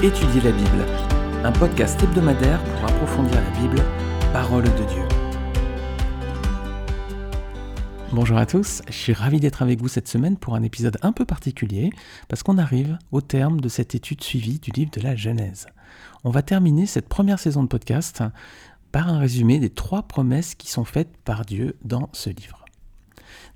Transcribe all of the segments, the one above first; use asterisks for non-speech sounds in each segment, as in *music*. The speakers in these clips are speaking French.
Étudier la Bible, un podcast hebdomadaire pour approfondir la Bible, parole de Dieu. Bonjour à tous, je suis ravi d'être avec vous cette semaine pour un épisode un peu particulier parce qu'on arrive au terme de cette étude suivie du livre de la Genèse. On va terminer cette première saison de podcast par un résumé des trois promesses qui sont faites par Dieu dans ce livre.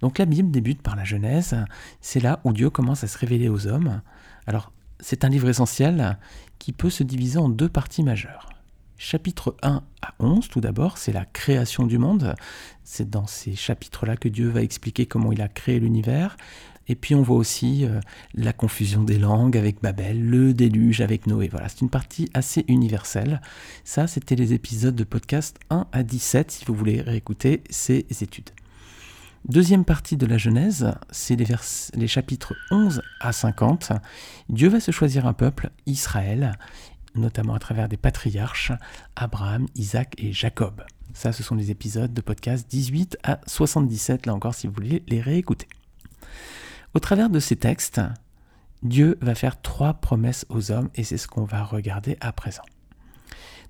Donc la Bible débute par la Genèse, c'est là où Dieu commence à se révéler aux hommes. Alors c'est un livre essentiel qui peut se diviser en deux parties majeures. Chapitre 1 à 11, tout d'abord, c'est la création du monde. C'est dans ces chapitres-là que Dieu va expliquer comment il a créé l'univers. Et puis on voit aussi euh, la confusion des langues avec Babel, le déluge avec Noé. Voilà, c'est une partie assez universelle. Ça, c'était les épisodes de podcast 1 à 17, si vous voulez réécouter ces études. Deuxième partie de la Genèse, c'est les, les, chapitres 11 à 50. Dieu va se choisir un peuple, Israël, notamment à travers des patriarches, Abraham, Isaac et Jacob. Ça, ce sont les épisodes de podcast 18 à 77, là encore, si vous voulez les réécouter. Au travers de ces textes, Dieu va faire trois promesses aux hommes, et c'est ce qu'on va regarder à présent.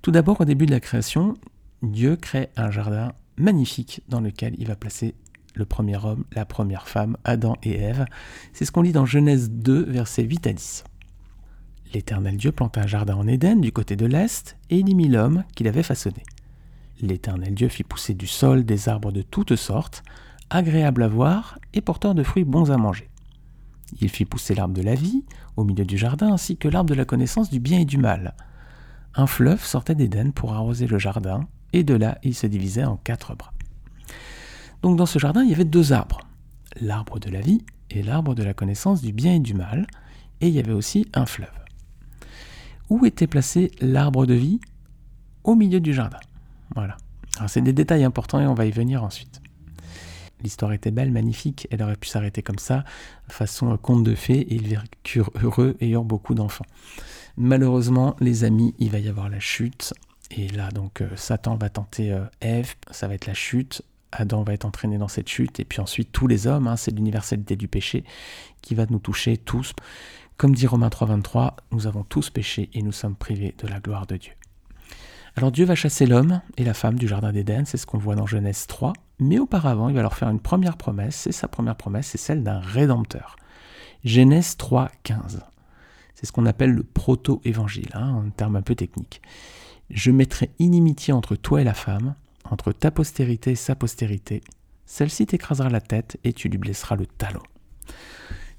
Tout d'abord, au début de la création, Dieu crée un jardin magnifique dans lequel il va placer le premier homme, la première femme, Adam et Ève. C'est ce qu'on lit dans Genèse 2, versets 8 à 10. L'Éternel Dieu planta un jardin en Éden du côté de l'Est, et il y mit l'homme qu'il avait façonné. L'Éternel Dieu fit pousser du sol des arbres de toutes sortes, agréables à voir et porteurs de fruits bons à manger. Il fit pousser l'arbre de la vie au milieu du jardin, ainsi que l'arbre de la connaissance du bien et du mal. Un fleuve sortait d'Éden pour arroser le jardin, et de là il se divisait en quatre bras. Donc dans ce jardin, il y avait deux arbres, l'arbre de la vie et l'arbre de la connaissance du bien et du mal, et il y avait aussi un fleuve. Où était placé l'arbre de vie? Au milieu du jardin. Voilà. c'est des détails importants et on va y venir ensuite. L'histoire était belle, magnifique, elle aurait pu s'arrêter comme ça, façon conte de fées, et ils vécurent heureux ayant beaucoup d'enfants. Malheureusement, les amis, il va y avoir la chute, et là donc euh, Satan va tenter euh, Ève, ça va être la chute, Adam va être entraîné dans cette chute, et puis ensuite tous les hommes, hein, c'est l'universalité du péché qui va nous toucher tous. Comme dit Romains 3.23, nous avons tous péché et nous sommes privés de la gloire de Dieu. Alors Dieu va chasser l'homme et la femme du Jardin d'Éden, c'est ce qu'on voit dans Genèse 3, mais auparavant il va leur faire une première promesse, et sa première promesse c'est celle d'un rédempteur. Genèse 3.15, c'est ce qu'on appelle le proto-évangile, hein, un terme un peu technique. Je mettrai inimitié entre toi et la femme, entre ta postérité et sa postérité. Celle-ci t'écrasera la tête et tu lui blesseras le talon.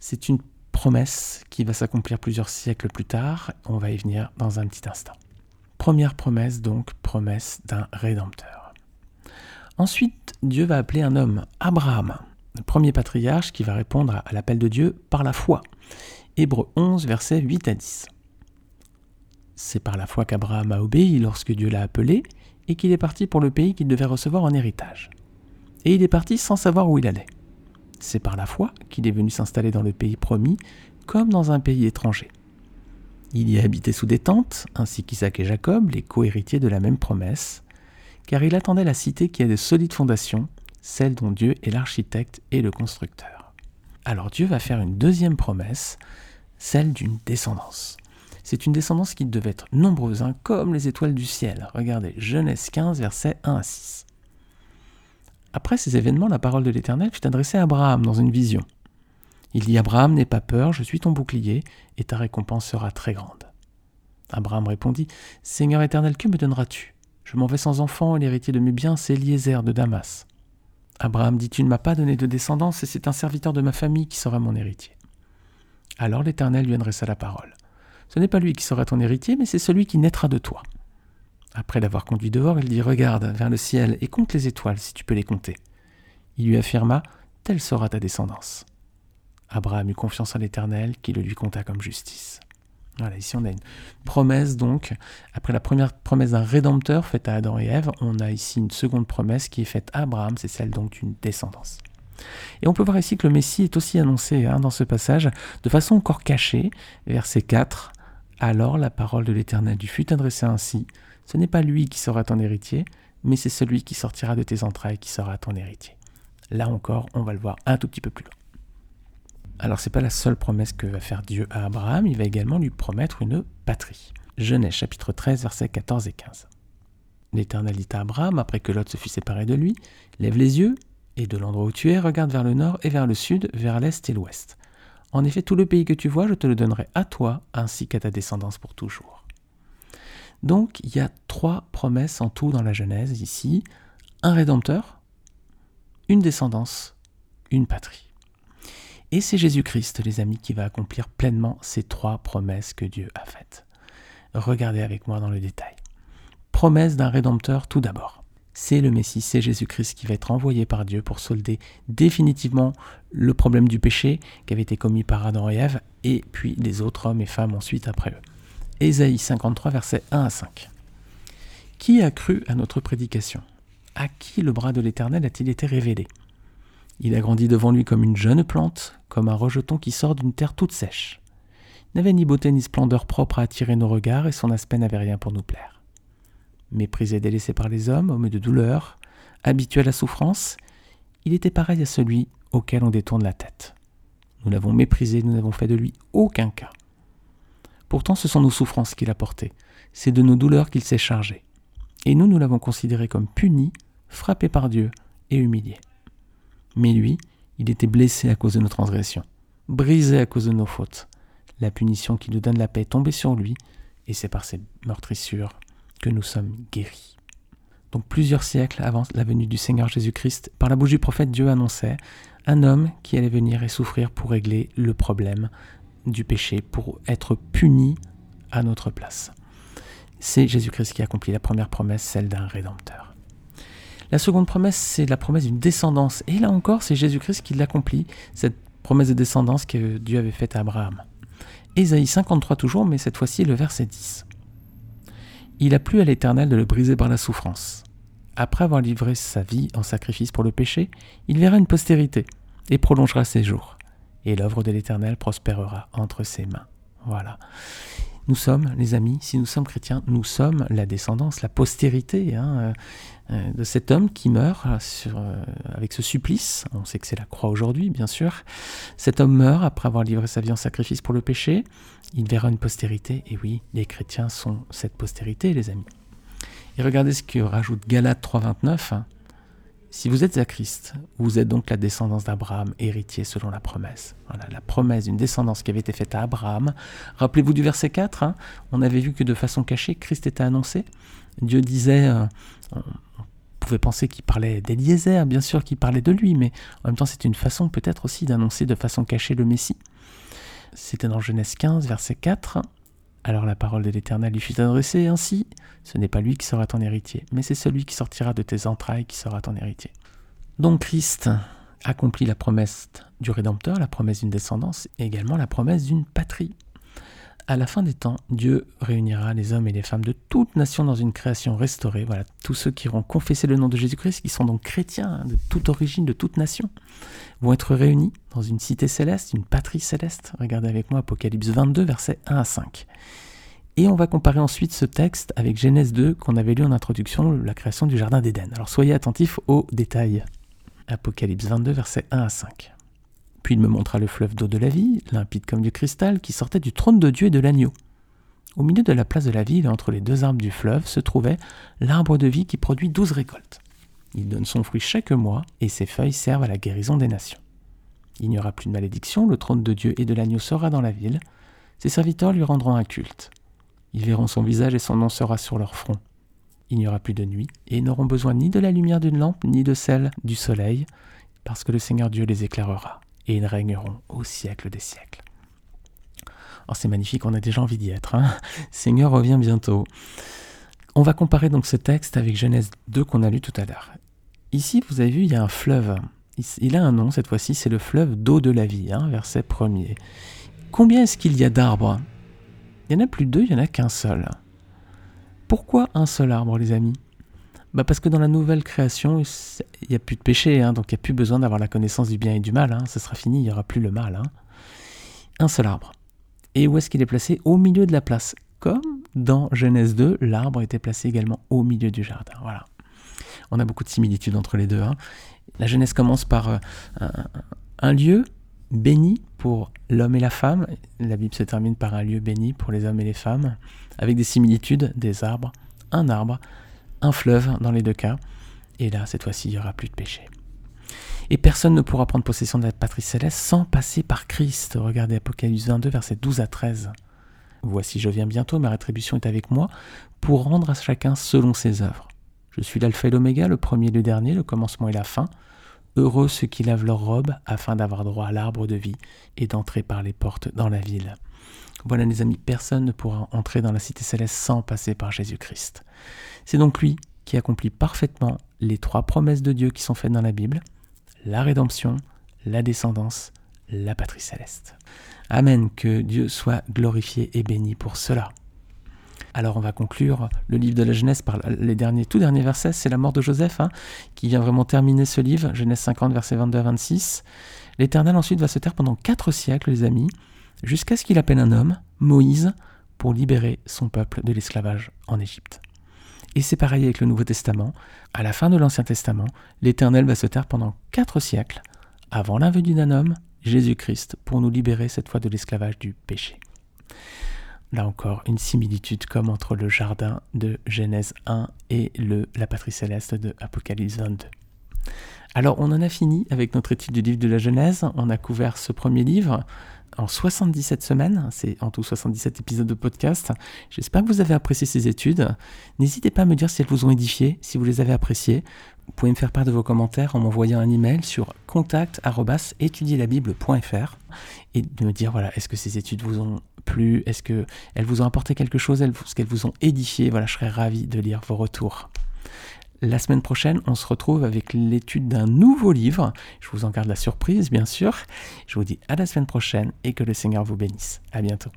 C'est une promesse qui va s'accomplir plusieurs siècles plus tard. On va y venir dans un petit instant. Première promesse donc, promesse d'un rédempteur. Ensuite, Dieu va appeler un homme, Abraham, le premier patriarche qui va répondre à l'appel de Dieu par la foi. Hébreu 11, versets 8 à 10. C'est par la foi qu'Abraham a obéi lorsque Dieu l'a appelé, et qu'il est parti pour le pays qu'il devait recevoir en héritage. Et il est parti sans savoir où il allait. C'est par la foi qu'il est venu s'installer dans le pays promis, comme dans un pays étranger. Il y a habité sous des tentes, ainsi qu'Isaac et Jacob, les co-héritiers de la même promesse, car il attendait la cité qui a de solides fondations, celle dont Dieu est l'architecte et le constructeur. Alors Dieu va faire une deuxième promesse, celle d'une descendance. C'est une descendance qui devait être nombreuse, hein, comme les étoiles du ciel. Regardez, Genèse 15, versets 1 à 6. Après ces événements, la parole de l'Éternel fut adressée à Abraham dans une vision. Il dit Abraham, n'aie pas peur, je suis ton bouclier, et ta récompense sera très grande. Abraham répondit Seigneur éternel, que me donneras-tu? Je m'en vais sans enfant, et l'héritier de mes biens, c'est Eliezer de Damas. Abraham dit Tu ne m'as pas donné de descendance, et c'est un serviteur de ma famille qui sera mon héritier. Alors l'Éternel lui adressa la parole. Ce n'est pas lui qui sera ton héritier, mais c'est celui qui naîtra de toi. Après l'avoir conduit dehors, il dit Regarde vers le ciel et compte les étoiles si tu peux les compter. Il lui affirma Telle sera ta descendance. Abraham eut confiance en l'Éternel qui le lui compta comme justice. Voilà, ici on a une promesse donc. Après la première promesse d'un rédempteur faite à Adam et Ève, on a ici une seconde promesse qui est faite à Abraham, c'est celle donc d'une descendance. Et on peut voir ici que le Messie est aussi annoncé hein, dans ce passage de façon encore cachée, verset 4. Alors la parole de l'Éternel lui fut adressée ainsi Ce n'est pas lui qui sera ton héritier, mais c'est celui qui sortira de tes entrailles qui sera ton héritier. Là encore, on va le voir un tout petit peu plus loin. Alors c'est pas la seule promesse que va faire Dieu à Abraham, il va également lui promettre une patrie. Genèse chapitre 13 versets 14 et 15. L'Éternel dit à Abraham, après que Lot se fut séparé de lui, Lève les yeux, et de l'endroit où tu es, regarde vers le nord et vers le sud, vers l'est et l'ouest. En effet, tout le pays que tu vois, je te le donnerai à toi, ainsi qu'à ta descendance pour toujours. Donc, il y a trois promesses en tout dans la Genèse ici. Un rédempteur, une descendance, une patrie. Et c'est Jésus-Christ, les amis, qui va accomplir pleinement ces trois promesses que Dieu a faites. Regardez avec moi dans le détail. Promesse d'un rédempteur tout d'abord c'est le Messie, c'est Jésus-Christ qui va être envoyé par Dieu pour solder définitivement le problème du péché qui avait été commis par Adam et Ève, et puis les autres hommes et femmes ensuite après eux. Ésaïe 53, versets 1 à 5. Qui a cru à notre prédication? À qui le bras de l'Éternel a-t-il été révélé? Il a grandi devant lui comme une jeune plante, comme un rejeton qui sort d'une terre toute sèche. Il n'avait ni beauté ni splendeur propre à attirer nos regards, et son aspect n'avait rien pour nous plaire méprisé et délaissé par les hommes, homme de douleur, habitué à la souffrance, il était pareil à celui auquel on détourne la tête. Nous l'avons méprisé, nous n'avons fait de lui aucun cas. Pourtant, ce sont nos souffrances qu'il a portées, c'est de nos douleurs qu'il s'est chargé. Et nous, nous l'avons considéré comme puni, frappé par Dieu et humilié. Mais lui, il était blessé à cause de nos transgressions, brisé à cause de nos fautes. La punition qui nous donne la paix est tombée sur lui, et c'est par ses meurtrissures que nous sommes guéris. Donc plusieurs siècles avant la venue du Seigneur Jésus-Christ, par la bouche du prophète, Dieu annonçait un homme qui allait venir et souffrir pour régler le problème du péché, pour être puni à notre place. C'est Jésus-Christ qui accomplit la première promesse, celle d'un rédempteur. La seconde promesse, c'est la promesse d'une descendance. Et là encore, c'est Jésus-Christ qui l'accomplit, cette promesse de descendance que Dieu avait faite à Abraham. Ésaïe 53 toujours, mais cette fois-ci le verset 10. Il a plu à l'Éternel de le briser par la souffrance. Après avoir livré sa vie en sacrifice pour le péché, il verra une postérité et prolongera ses jours. Et l'œuvre de l'Éternel prospérera entre ses mains. Voilà. Nous sommes, les amis, si nous sommes chrétiens, nous sommes la descendance, la postérité hein, euh, euh, de cet homme qui meurt euh, avec ce supplice. On sait que c'est la croix aujourd'hui, bien sûr. Cet homme meurt après avoir livré sa vie en sacrifice pour le péché. Il verra une postérité, et oui, les chrétiens sont cette postérité, les amis. Et regardez ce que rajoute Galate 3.29. Si vous êtes à Christ, vous êtes donc la descendance d'Abraham, héritier selon la promesse. Voilà, la promesse d'une descendance qui avait été faite à Abraham. Rappelez-vous du verset 4, hein. on avait vu que de façon cachée, Christ était annoncé. Dieu disait, euh, on pouvait penser qu'il parlait d'Eliezer, bien sûr qu'il parlait de lui, mais en même temps c'est une façon peut-être aussi d'annoncer de façon cachée le Messie. C'était dans Genèse 15, verset 4. Alors la parole de l'Éternel lui fut adressée ainsi, ce n'est pas lui qui sera ton héritier, mais c'est celui qui sortira de tes entrailles qui sera ton héritier. Donc Christ accomplit la promesse du Rédempteur, la promesse d'une descendance, et également la promesse d'une patrie à la fin des temps, Dieu réunira les hommes et les femmes de toutes nations dans une création restaurée. Voilà, tous ceux qui auront confessé le nom de Jésus-Christ, qui sont donc chrétiens hein, de toute origine, de toute nation, vont être réunis dans une cité céleste, une patrie céleste. Regardez avec moi Apocalypse 22, versets 1 à 5. Et on va comparer ensuite ce texte avec Genèse 2 qu'on avait lu en introduction, la création du Jardin d'Éden. Alors soyez attentifs aux détails. Apocalypse 22, versets 1 à 5. Puis il me montra le fleuve d'eau de la vie, limpide comme du cristal, qui sortait du trône de Dieu et de l'agneau. Au milieu de la place de la ville, entre les deux arbres du fleuve, se trouvait l'arbre de vie qui produit douze récoltes. Il donne son fruit chaque mois, et ses feuilles servent à la guérison des nations. Il n'y aura plus de malédiction, le trône de Dieu et de l'agneau sera dans la ville. Ses serviteurs lui rendront un culte. Ils verront son visage et son nom sera sur leur front. Il n'y aura plus de nuit, et ils n'auront besoin ni de la lumière d'une lampe, ni de celle du soleil, parce que le Seigneur Dieu les éclairera et ils régneront au siècle des siècles. Oh, c'est magnifique, on a déjà envie d'y être. Hein *laughs* Seigneur revient bientôt. On va comparer donc ce texte avec Genèse 2 qu'on a lu tout à l'heure. Ici, vous avez vu, il y a un fleuve. Il a un nom cette fois-ci, c'est le fleuve d'eau de la vie, hein, verset premier. Combien est-ce qu'il y a d'arbres? Il y en a plus de deux, il n'y en a qu'un seul. Pourquoi un seul arbre, les amis? Bah Parce que dans la nouvelle création, il n'y a plus de péché, hein, donc il n'y a plus besoin d'avoir la connaissance du bien et du mal. Hein, ce sera fini, il n'y aura plus le mal. Hein. Un seul arbre. Et où est-ce qu'il est placé? Au milieu de la place. Comme dans Genèse 2, l'arbre était placé également au milieu du jardin. Voilà. On a beaucoup de similitudes entre les deux. Hein. La Genèse commence par euh, un, lieu, béni pour l'homme et la femme. La Bible se termine par un lieu béni pour les hommes et les femmes, avec des similitudes, des arbres, un arbre, un fleuve dans les deux cas. Et là, cette fois-ci, il n'y aura plus de péché. Et personne ne pourra prendre possession de la patrie céleste sans passer par Christ. Regardez Apocalypse 22, versets 12 à 13. Voici, je viens bientôt, ma rétribution est avec moi, pour rendre à chacun selon ses œuvres. Je suis l'alpha et l'oméga, le premier et le dernier, le commencement et la fin. Heureux ceux qui lavent leurs robes afin d'avoir droit à l'arbre de vie et d'entrer par les portes dans la ville. Voilà les amis, personne ne pourra entrer dans la cité céleste sans passer par Jésus-Christ. C'est donc lui qui accomplit parfaitement les trois promesses de Dieu qui sont faites dans la Bible, la rédemption, la descendance, la patrie céleste. Amen, que Dieu soit glorifié et béni pour cela. Alors on va conclure le livre de la Genèse par les derniers, tout derniers versets, c'est la mort de Joseph, hein, qui vient vraiment terminer ce livre, Genèse 50, versets 22 à 26. L'Éternel ensuite va se taire pendant quatre siècles, les amis, jusqu'à ce qu'il appelle un homme, Moïse, pour libérer son peuple de l'esclavage en Égypte. Et c'est pareil avec le Nouveau Testament. À la fin de l'Ancien Testament, l'Éternel va se taire pendant quatre siècles, avant la venue d'un homme, Jésus-Christ, pour nous libérer cette fois de l'esclavage du péché. Là encore, une similitude comme entre le jardin de Genèse 1 et le, la patrie céleste de Apocalypse 22. Alors on en a fini avec notre étude du livre de la Genèse, on a couvert ce premier livre, en 77 semaines. C'est en tout 77 épisodes de podcast. J'espère que vous avez apprécié ces études. N'hésitez pas à me dire si elles vous ont édifié, si vous les avez appréciées. Vous pouvez me faire part de vos commentaires en m'envoyant un email sur contact@étudierlabible.fr et de me dire voilà, est-ce que ces études vous ont plu? Est-ce qu'elles vous ont apporté quelque chose? Est-ce qu'elles vous ont édifié? Voilà, je serais ravi de lire vos retours. La semaine prochaine, on se retrouve avec l'étude d'un nouveau livre. Je vous en garde la surprise, bien sûr. Je vous dis à la semaine prochaine et que le Seigneur vous bénisse. À bientôt.